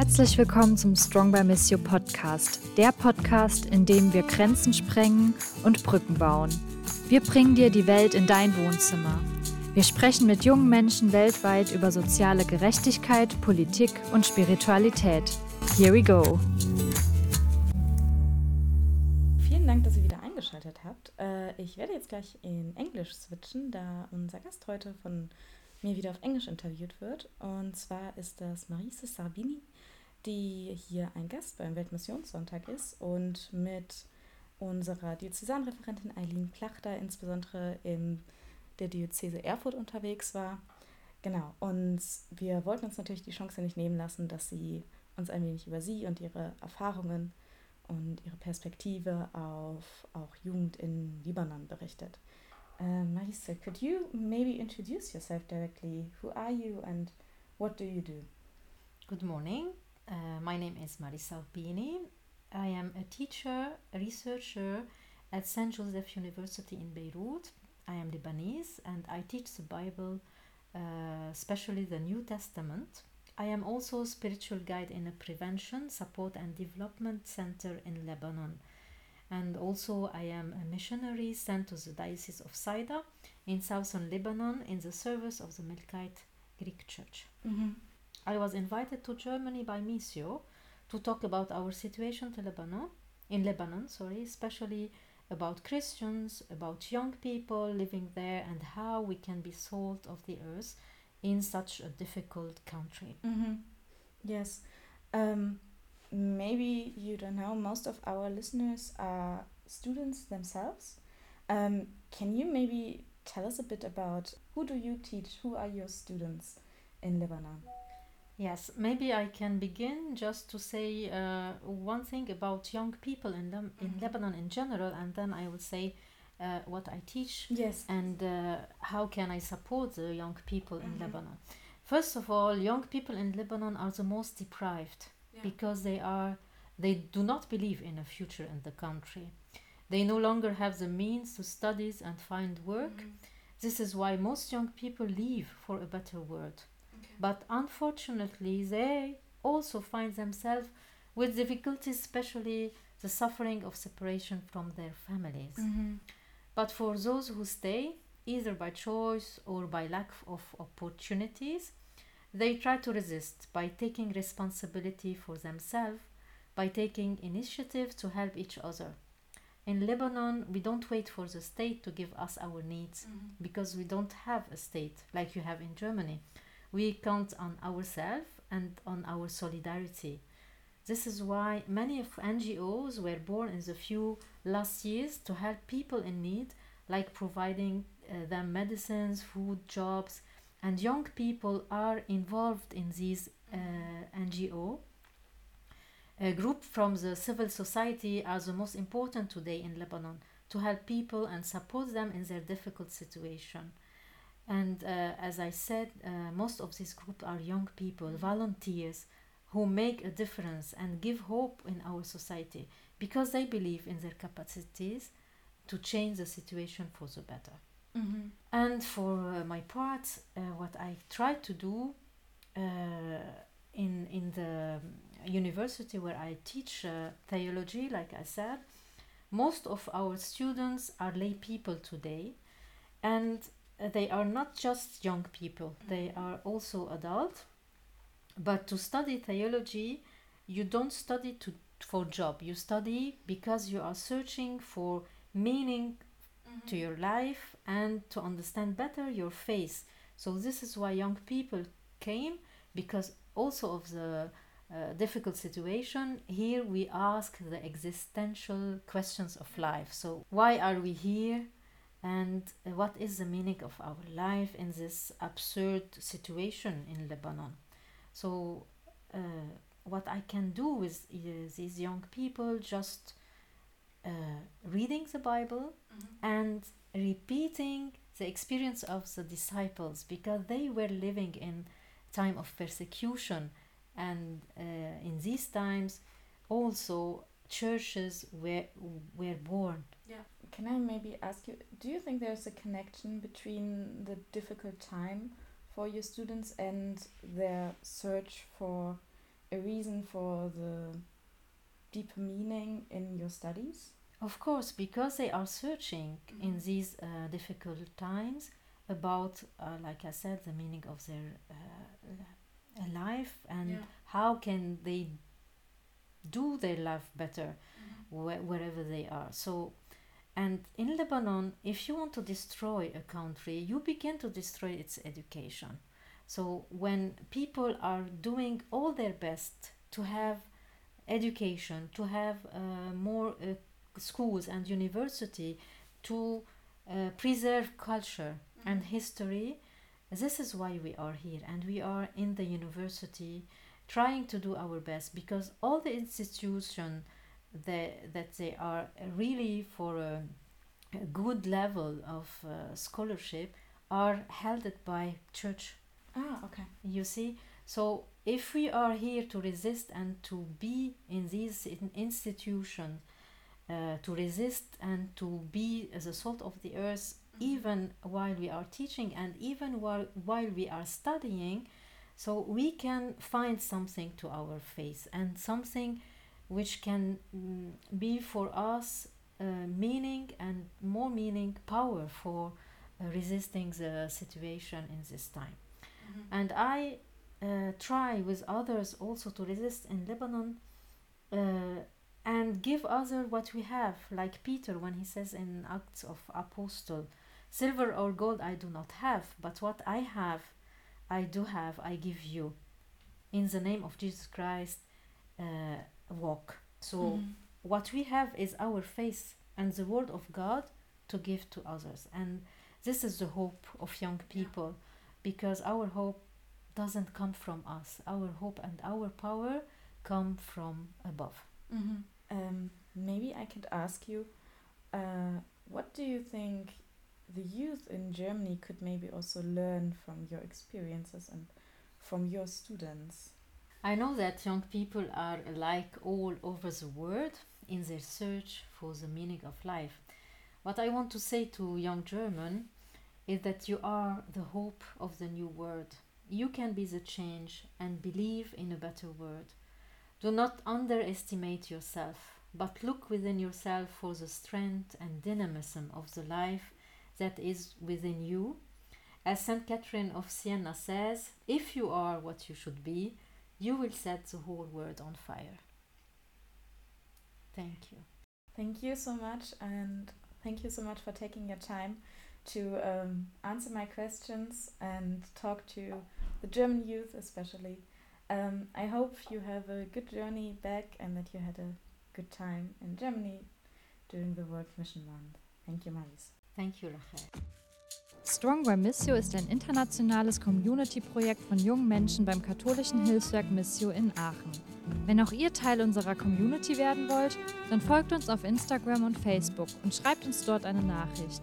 Herzlich willkommen zum Strong by Miss You Podcast, der Podcast, in dem wir Grenzen sprengen und Brücken bauen. Wir bringen dir die Welt in dein Wohnzimmer. Wir sprechen mit jungen Menschen weltweit über soziale Gerechtigkeit, Politik und Spiritualität. Here we go. Vielen Dank, dass ihr wieder eingeschaltet habt. Äh, ich werde jetzt gleich in Englisch switchen, da unser Gast heute von mir wieder auf Englisch interviewt wird. Und zwar ist das Marise Sarbini, die hier ein Gast beim Weltmissionssonntag ist und mit unserer Diözesanreferentin Eileen Plachter insbesondere in der Diözese Erfurt unterwegs war. Genau, und wir wollten uns natürlich die Chance nicht nehmen lassen, dass sie uns ein wenig über sie und ihre Erfahrungen und ihre Perspektive auf auch Jugend in Libanon berichtet. Uh, Marisa, could you maybe introduce yourself directly? Who are you and what do you do? Good morning. Uh, my name is Maryse Saghbini. I am a teacher, a researcher at St. Joseph University in Beirut. I am Lebanese and I teach the Bible, uh, especially the New Testament. I am also a spiritual guide in a prevention, support, and development center in Lebanon. And also, I am a missionary sent to the Diocese of Saida in southern Lebanon in the service of the Melkite Greek Church. Mm-hmm. I was invited to Germany by Missio to talk about our situation to Lebanon, in Lebanon, sorry, especially about Christians, about young people living there, and how we can be salt of the earth in such a difficult country. Mm-hmm. Yes. Um, maybe you don't know, most of our listeners are students themselves. Um, can you maybe tell us a bit about who do you teach? Who are your students in Lebanon? Yes, maybe I can begin just to say uh, one thing about young people in, Lem- in Mhm. Lebanon in general, and then I will say uh, what I teach Yes. and uh, how can I support the young people in Mhm. Lebanon. First of all, young people in Lebanon are the most deprived Yeah. because they are they do not believe in a future in the country. They no longer have the means to study and find work. Mhm. This is why most young people leave for a better world. Okay. But unfortunately, they also find themselves with difficulties, especially the suffering of separation from their families. Mhm. But for those who stay, either by choice or by lack of opportunities, they try to resist by taking responsibility for themselves, by taking initiative to help each other. In Lebanon, we don't wait for the state to give us our needs Mhm. because we don't have a state like you have in Germany. We count on ourselves and on our solidarity. This is why many of NGOs were born in the few last years to help people in need, like providing uh, them medicines, food, jobs, and young people are involved in these uh, NGO. A group from the civil society are the most important today in Lebanon to help people and support them in their difficult situation. And uh, as I said, uh, most of this group are young people, volunteers who make a difference and give hope in our society because they believe in their capacities to change the situation for the better. Mhm. And for uh, my part, uh, what I try to do uh, in in the university where I teach uh, theology, like I said, most of our students are lay people today, and uh, they are not just young people; they are also adult. But to study theology, you don't study to for job. You study because you are searching for meaning to your life and to understand better your faith. So this is why young people came because also of the uh, difficult situation here we ask the existential questions of life. So why are we here and uh, what is the meaning of our life in this absurd situation in Lebanon? So uh, what I can do with uh, these young people just uh, reading the Bible and repeating the experience of the disciples because they were living in time of persecution and uh, in these times also churches were were born. Yeah. Can I maybe ask you, do you think there's a connection between the difficult time for your students and their search for a reason for the deeper meaning in your studies? Of course, because they are searching Mhm. in these uh, difficult times about, uh, like I said, the meaning of their uh, uh, life and how can they do their life better wh- wherever they are. So, and in Lebanon, if you want to destroy a country, you begin to destroy its education. So, when people are doing all their best to have education, to have uh, more uh, schools and university, to uh, preserve culture and history, this is why we are here, and we are in the university trying to do our best because all the institutions that, that they are really for a, a good level of uh, scholarship are held by church. Ah, okay. you see? So if we are here to resist and to be in these in institutions uh, to resist and to be as a salt of the earth even while we are teaching and even while, while we are studying so we can find something to our face and something which can mm, be for us uh, meaning and more meaning power for uh, resisting the situation in this time. And I uh, try with others also to resist in Lebanon uh, and give other what we have, like Peter when he says in Acts of Apostle, silver or gold I do not have, but what I have, I do have, I give you. In the name of Jesus Christ, uh, walk. So Mhm. what we have is our faith and the word of God to give to others. And this is the hope of young people because our hope doesn't come from us. Our hope and our power come from above. Mhm. Um, maybe I could ask you, uh, what do you think the youth in Germany could maybe also learn from your experiences and from your students? I know that young people are like all over the world in their search for the meaning of life. What I want to say to young German is that you are the hope of the new world. You can be the change and believe in a better world. Do not underestimate yourself, but look within yourself for the strength and dynamism of the life that is within you. As Saint Catherine of Siena says, if you are what you should be, you will set the whole world on fire. Thank you. Thank you so much, and thank you so much for taking your time to um, answer my questions and talk to the German youth, especially. Um, I hope you have a good journey back and that you had a good time in Germany during the World Mission Month. Thank you, Maris. Thank you, Rachel. Strong by Missio ist ein internationales Community-Projekt von jungen Menschen beim katholischen Hilfswerk Missio in Aachen. Wenn auch ihr Teil unserer Community werden wollt, dann folgt uns auf Instagram und Facebook und schreibt uns dort eine Nachricht.